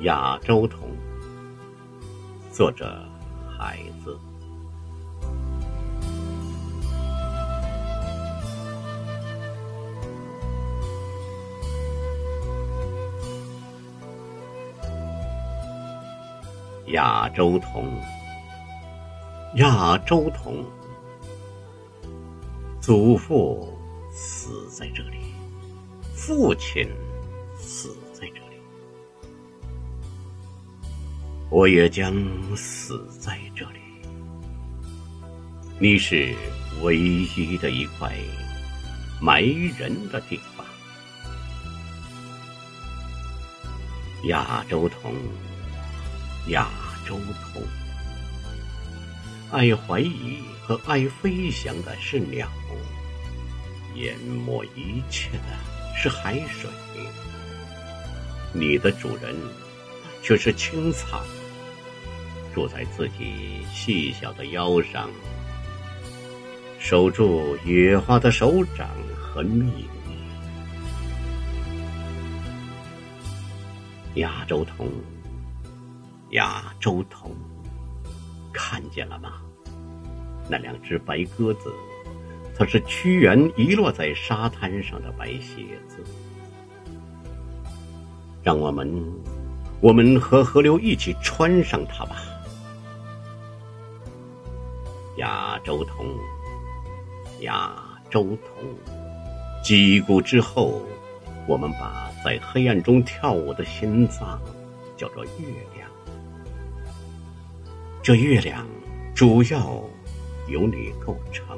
亚洲童，作者孩子。亚洲童，亚洲童，祖父死在这里，父亲死我也将死在这里。你是唯一的一块埋人的地方，亚洲铜。亚洲铜，爱怀疑和爱飞翔的是鸟，淹没一切的是海水。你的主人却是青草，住在自己细小的腰上，守住野花的手掌和秘密。亚洲童。亚洲童，看见了吗？那两只白鸽子，它是屈原遗落在沙滩上的白鞋子。让我们，我们和河流一起穿上它吧。亚洲童，亚洲童，击鼓之后，我们把在黑暗中跳舞的心脏叫做月亮。这月亮主要由你构成。